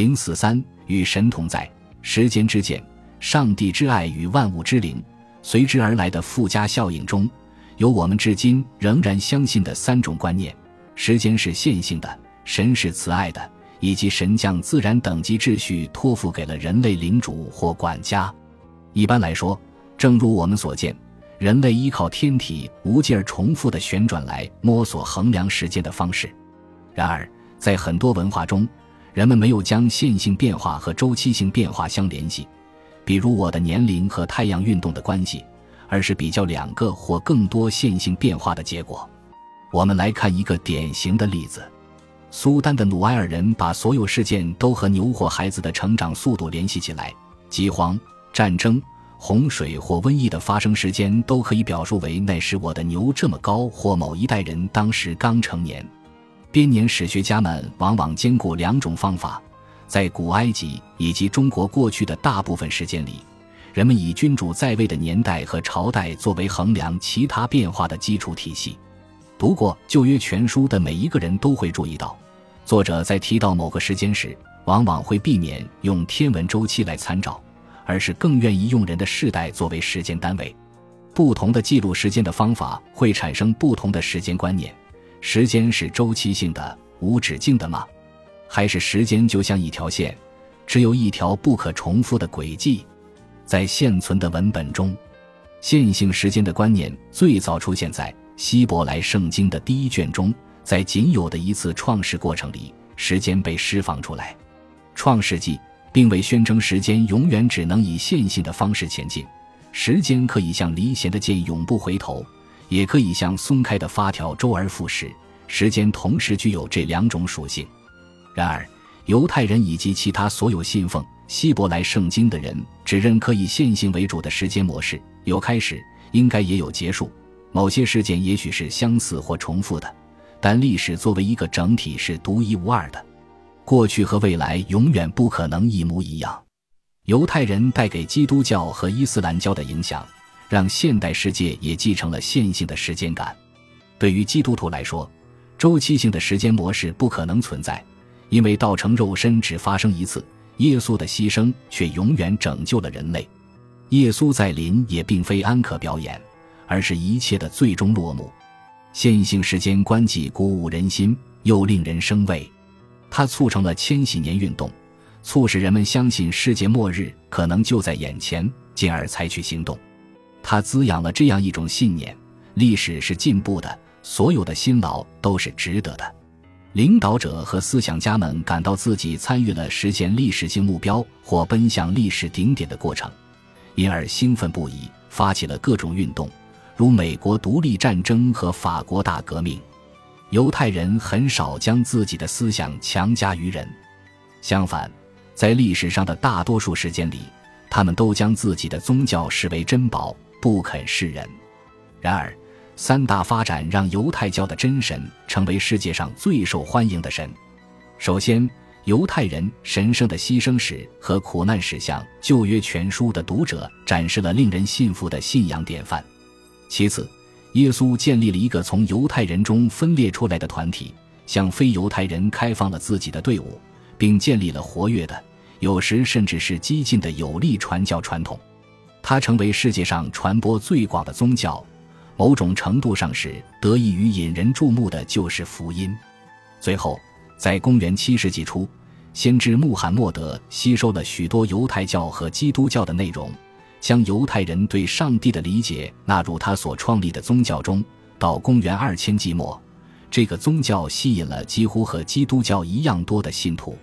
零四三与神同在，时间之剑，上帝之爱与万物之灵，随之而来的附加效应中，有我们至今仍然相信的三种观念：时间是线性的，神是慈爱的，以及神将自然等级秩序托付给了人类领主或管家。一般来说，正如我们所见，人类依靠天体无尽而重复的旋转来摸索衡量时间的方式。然而，在很多文化中，人们没有将线性变化和周期性变化相联系，比如我的年龄和太阳运动的关系，而是比较两个或更多线性变化的结果。我们来看一个典型的例子：苏丹的努埃尔人把所有事件都和牛或孩子的成长速度联系起来，饥荒、战争、洪水或瘟疫的发生时间都可以表述为那时我的牛这么高，或某一代人当时刚成年。编年史学家们往往兼顾两种方法，在古埃及以及中国过去的大部分时间里，人们以君主在位的年代和朝代作为衡量其他变化的基础体系。读过《旧约全书》的每一个人都会注意到，作者在提到某个时间时，往往会避免用天文周期来参照，而是更愿意用人的世代作为时间单位。不同的记录时间的方法会产生不同的时间观念。时间是周期性的、无止境的吗？还是时间就像一条线，只有一条不可重复的轨迹？在现存的文本中，线性时间的观念最早出现在希伯来圣经的第一卷中，在仅有的一次创世过程里，时间被释放出来。创世纪并未宣称时间永远只能以线性的方式前进，时间可以像离弦的箭永不回头。也可以像松开的发条周而复始，时间同时具有这两种属性。然而，犹太人以及其他所有信奉希伯来圣经的人只认可以线性为主的时间模式，有开始，应该也有结束。某些事件也许是相似或重复的，但历史作为一个整体是独一无二的。过去和未来永远不可能一模一样。犹太人带给基督教和伊斯兰教的影响。让现代世界也继承了线性的时间感。对于基督徒来说，周期性的时间模式不可能存在，因为道成肉身只发生一次，耶稣的牺牲却永远拯救了人类。耶稣在临也并非安可表演，而是一切的最终落幕。线性时间观既鼓舞人心，又令人生畏。它促成了千禧年运动，促使人们相信世界末日可能就在眼前，进而采取行动。他滋养了这样一种信念：历史是进步的，所有的辛劳都是值得的。领导者和思想家们感到自己参与了实现历史性目标或奔向历史顶点的过程，因而兴奋不已，发起了各种运动，如美国独立战争和法国大革命。犹太人很少将自己的思想强加于人，相反，在历史上的大多数时间里，他们都将自己的宗教视为珍宝。不肯示人。然而，三大发展让犹太教的真神成为世界上最受欢迎的神。首先，犹太人神圣的牺牲史和苦难史向旧约全书的读者展示了令人信服的信仰典范。其次，耶稣建立了一个从犹太人中分裂出来的团体，向非犹太人开放了自己的队伍，并建立了活跃的、有时甚至是激进的有力传教传统。它成为世界上传播最广的宗教，某种程度上是得益于引人注目的救世福音。最后，在公元七世纪初，先知穆罕默德吸收了许多犹太教和基督教的内容，将犹太人对上帝的理解纳入他所创立的宗教中。到公元二千纪末，这个宗教吸引了几乎和基督教一样多的信徒。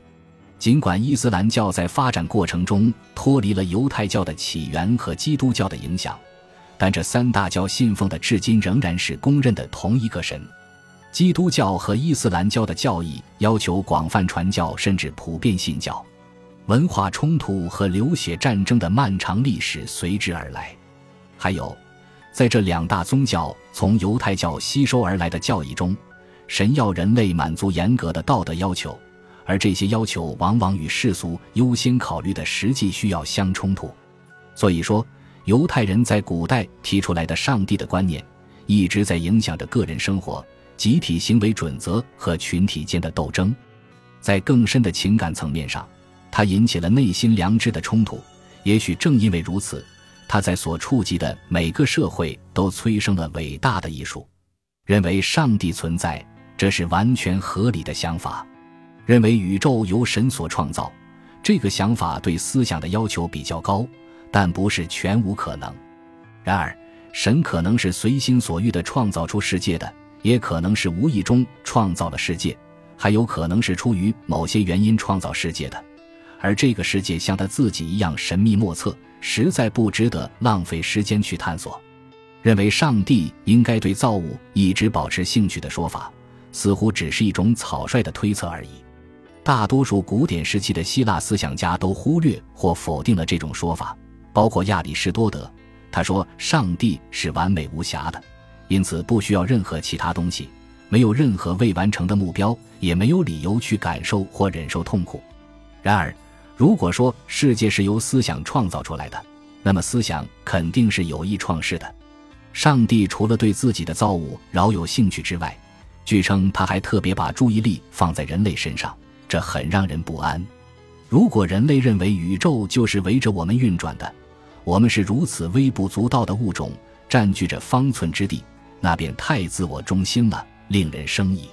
尽管伊斯兰教在发展过程中脱离了犹太教的起源和基督教的影响，但这三大教信奉的至今仍然是公认的同一个神。基督教和伊斯兰教的教义要求广泛传教，甚至普遍信教。文化冲突和流血战争的漫长历史随之而来。还有，在这两大宗教从犹太教吸收而来的教义中，神要人类满足严格的道德要求。而这些要求往往与世俗优先考虑的实际需要相冲突，所以说，犹太人在古代提出来的上帝的观念，一直在影响着个人生活、集体行为准则和群体间的斗争。在更深的情感层面上，它引起了内心良知的冲突。也许正因为如此，它在所触及的每个社会都催生了伟大的艺术。认为上帝存在，这是完全合理的想法；认为宇宙由神所创造，这个想法对思想的要求比较高，但不是全无可能。然而，神可能是随心所欲地创造出世界的，也可能是无意中创造了世界，还有可能是出于某些原因创造世界的。而这个世界像他自己一样神秘莫测，实在不值得浪费时间去探索。认为上帝应该对造物一直保持兴趣的说法，似乎只是一种草率的推测而已。大多数古典时期的希腊思想家都忽略或否定了这种说法，包括亚里士多德。他说：“上帝是完美无瑕的，因此不需要任何其他东西，没有任何未完成的目标，也没有理由去感受或忍受痛苦。”然而，如果说世界是由思想创造出来的，那么思想肯定是有意创世的。上帝除了对自己的造物饶有兴趣之外，据称他还特别把注意力放在人类身上，这很让人不安。如果人类认为宇宙就是围着我们运转的，我们是如此微不足道的物种，占据着方寸之地，那便太自我中心了，令人生疑。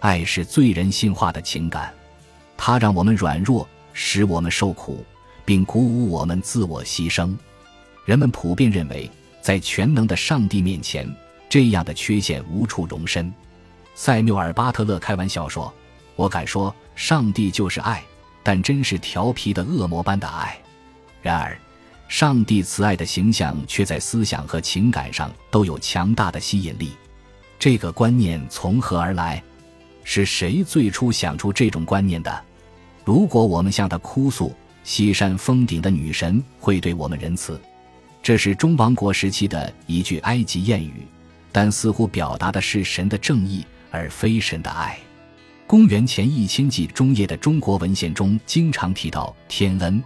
爱是最人性化的情感，它让我们软弱。使我们受苦，并鼓舞我们自我牺牲。人们普遍认为，在全能的上帝面前，这样的缺陷无处容身。塞缪尔·巴特勒开玩笑说：“我敢说，上帝就是爱，但真是调皮的恶魔般的爱。”然而，上帝慈爱的形象却在思想和情感上都有强大的吸引力。这个观念从何而来？是谁最初想出这种观念的？如果我们向他哭诉，西山峰顶的女神会对我们仁慈。这是中王国时期的一句埃及谚语，但似乎表达的是神的正义，而非神的爱。公元前一千纪中叶的中国文献中经常提到天恩，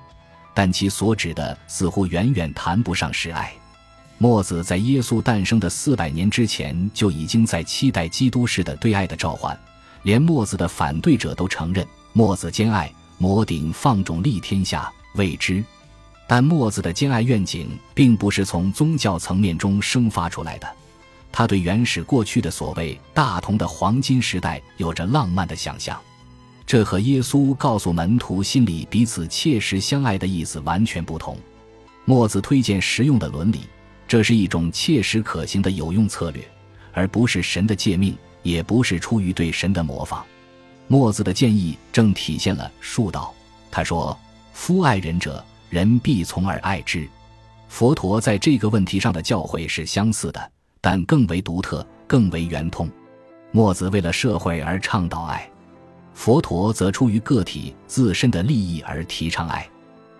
但其所指的似乎远远谈不上是爱。墨子在耶稣诞生的四百年之前就已经在期待基督式的对爱的召唤，连墨子的反对者都承认。墨子兼爱，摩顶放踵立天下，未知。但墨子的兼爱愿景并不是从宗教层面中生发出来的，他对原始过去的所谓大同的黄金时代有着浪漫的想象，这和耶稣告诉门徒心里彼此切实相爱的意思完全不同。墨子推荐实用的伦理，这是一种切实可行的有用策略，而不是神的诫命，也不是出于对神的模仿。墨子的建议正体现了术道。他说：“夫爱人者，人必从而爱之。”佛陀在这个问题上的教诲是相似的，但更为独特，更为圆通。墨子为了社会而倡导爱，佛陀则出于个体自身的利益而提倡爱。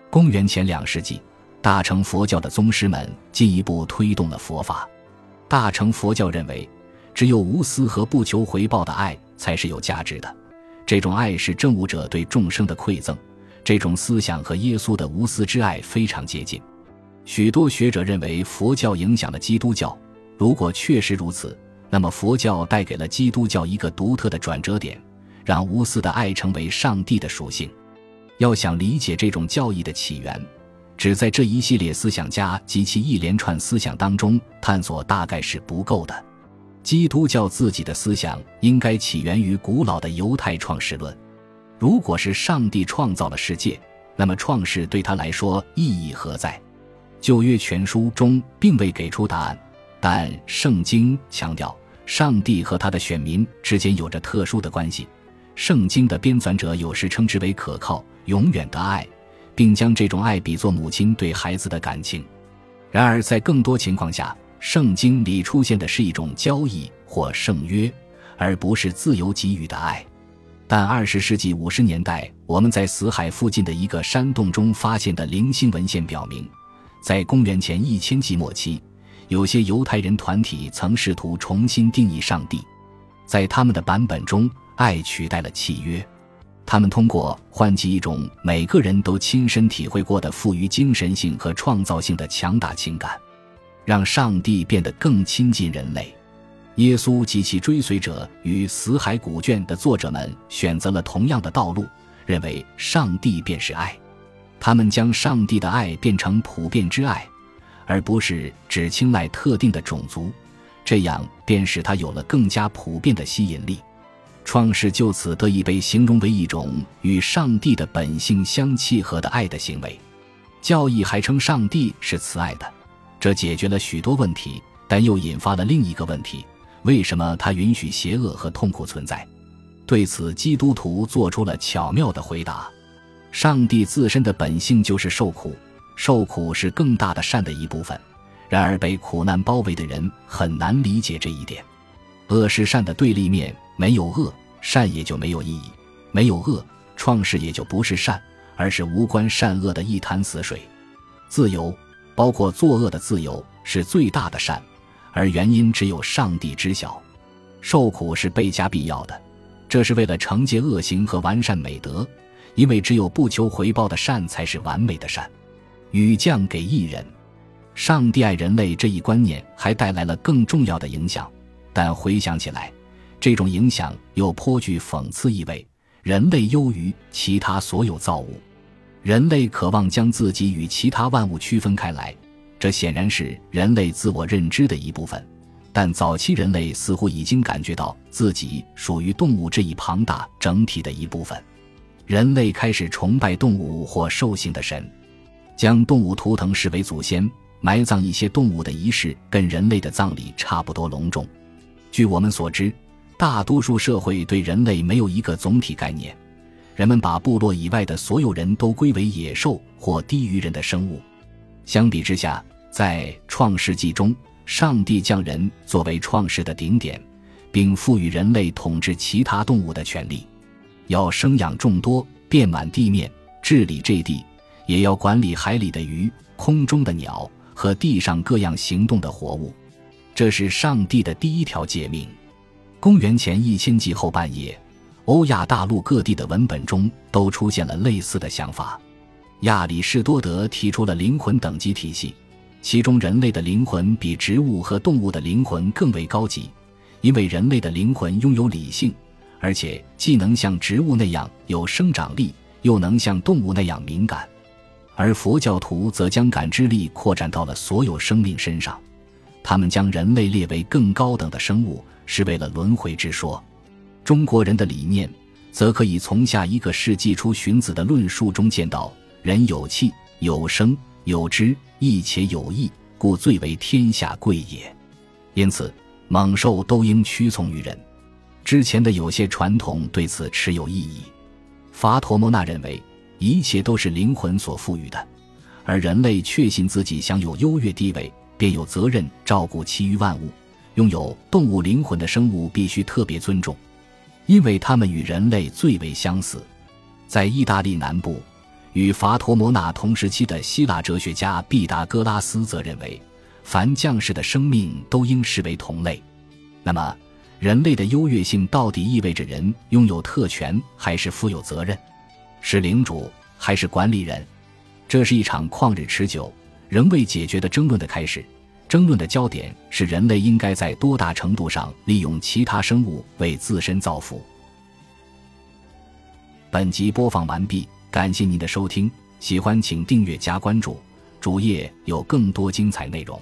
公元前两世纪，大乘佛教的宗师们进一步推动了佛法。大乘佛教认为，只有无私和不求回报的爱才是有价值的。这种爱是正悟者对众生的馈赠，这种思想和耶稣的无私之爱非常接近。许多学者认为佛教影响了基督教。如果确实如此，那么佛教带给了基督教一个独特的转折点，让无私的爱成为上帝的属性。要想理解这种教义的起源，只在这一系列思想家及其一连串思想当中探索，大概是不够的。基督教自己的思想应该起源于古老的犹太创世论。如果是上帝创造了世界，那么创世对他来说意义何在？旧约全书中并未给出答案，但圣经强调上帝和他的选民之间有着特殊的关系。圣经的编纂者有时称之为可靠、永远的爱，并将这种爱比作母亲对孩子的感情。然而，在更多情况下，圣经里出现的是一种交易或圣约，而不是自由给予的爱。但二十世纪五十年代，我们在死海附近的一个山洞中发现的零星文献表明，在公元前一千纪末期，有些犹太人团体曾试图重新定义上帝。在他们的版本中，爱取代了契约。他们通过唤起一种每个人都亲身体会过的富于精神性和创造性的强大情感。让上帝变得更亲近人类。耶稣及其追随者与《死海古卷》的作者们选择了同样的道路，认为上帝便是爱，他们将上帝的爱变成普遍之爱，而不是只青睐特定的种族，这样便使它有了更加普遍的吸引力。创世就此得以被形容为一种与上帝的本性相契合的爱的行为。教义还称上帝是慈爱的，这解决了许多问题，但又引发了另一个问题：为什么他允许邪恶和痛苦存在？对此，基督徒做出了巧妙的回答：上帝自身的本性就是受苦，受苦是更大的善的一部分。然而，被苦难包围的人很难理解这一点。恶是善的对立面，没有恶，善也就没有意义；没有恶，创世也就不是善。而是无关善恶的一潭死水。自由，包括作恶的自由，是最大的善，而原因只有上帝知晓。受苦是倍加必要的，这是为了惩戒恶行和完善美德，因为只有不求回报的善才是完美的善。雨降给一人，上帝爱人类这一观念还带来了更重要的影响，但回想起来，这种影响又颇具讽刺意味。人类优于其他所有造物。人类渴望将自己与其他万物区分开来，这显然是人类自我认知的一部分。但早期人类似乎已经感觉到自己属于动物这一庞大整体的一部分。人类开始崇拜动物或兽性的神，将动物图腾视为祖先。埋葬一些动物的仪式跟人类的葬礼差不多隆重。据我们所知，大多数社会对人类没有一个总体概念。人们把部落以外的所有人都归为野兽或低于人的生物。相比之下，在创世纪中，上帝将人作为创世的顶点，并赋予人类统治其他动物的权利，要生养众多，遍满地面，治理这地，也要管理海里的鱼、空中的鸟和地上各样行动的活物。这是上帝的第一条诫命。公元前一千纪后半叶。欧亚大陆各地的文本中都出现了类似的想法。亚里士多德提出了灵魂等级体系，其中人类的灵魂比植物和动物的灵魂更为高级，因为人类的灵魂拥有理性，而且既能像植物那样有生长力，又能像动物那样敏感。而佛教徒则将感知力扩展到了所有生命身上，他们将人类列为更高等的生物，是为了轮回之说。中国人的理念，则可以从下一个世纪初荀子的论述中见到：人有气，有生，有知，义且有义，故最为天下贵也。因此，猛兽都应屈从于人。之前的有些传统对此持有异议。法陀摩那认为，一切都是灵魂所赋予的，而人类确信自己享有优越地位，便有责任照顾其余万物。拥有动物灵魂的生物必须特别尊重。因为它们与人类最为相似，在意大利南部，与法陀摩那同时期的希腊哲学家毕达哥拉斯则认为，凡将士的生命都应视为同类。那么，人类的优越性到底意味着人拥有特权，还是负有责任？是领主，还是管理人？这是一场旷日持久、仍未解决的争论的开始。争论的焦点是人类应该在多大程度上利用其他生物为自身造福。本集播放完毕，感谢您的收听，喜欢请订阅加关注，主页有更多精彩内容。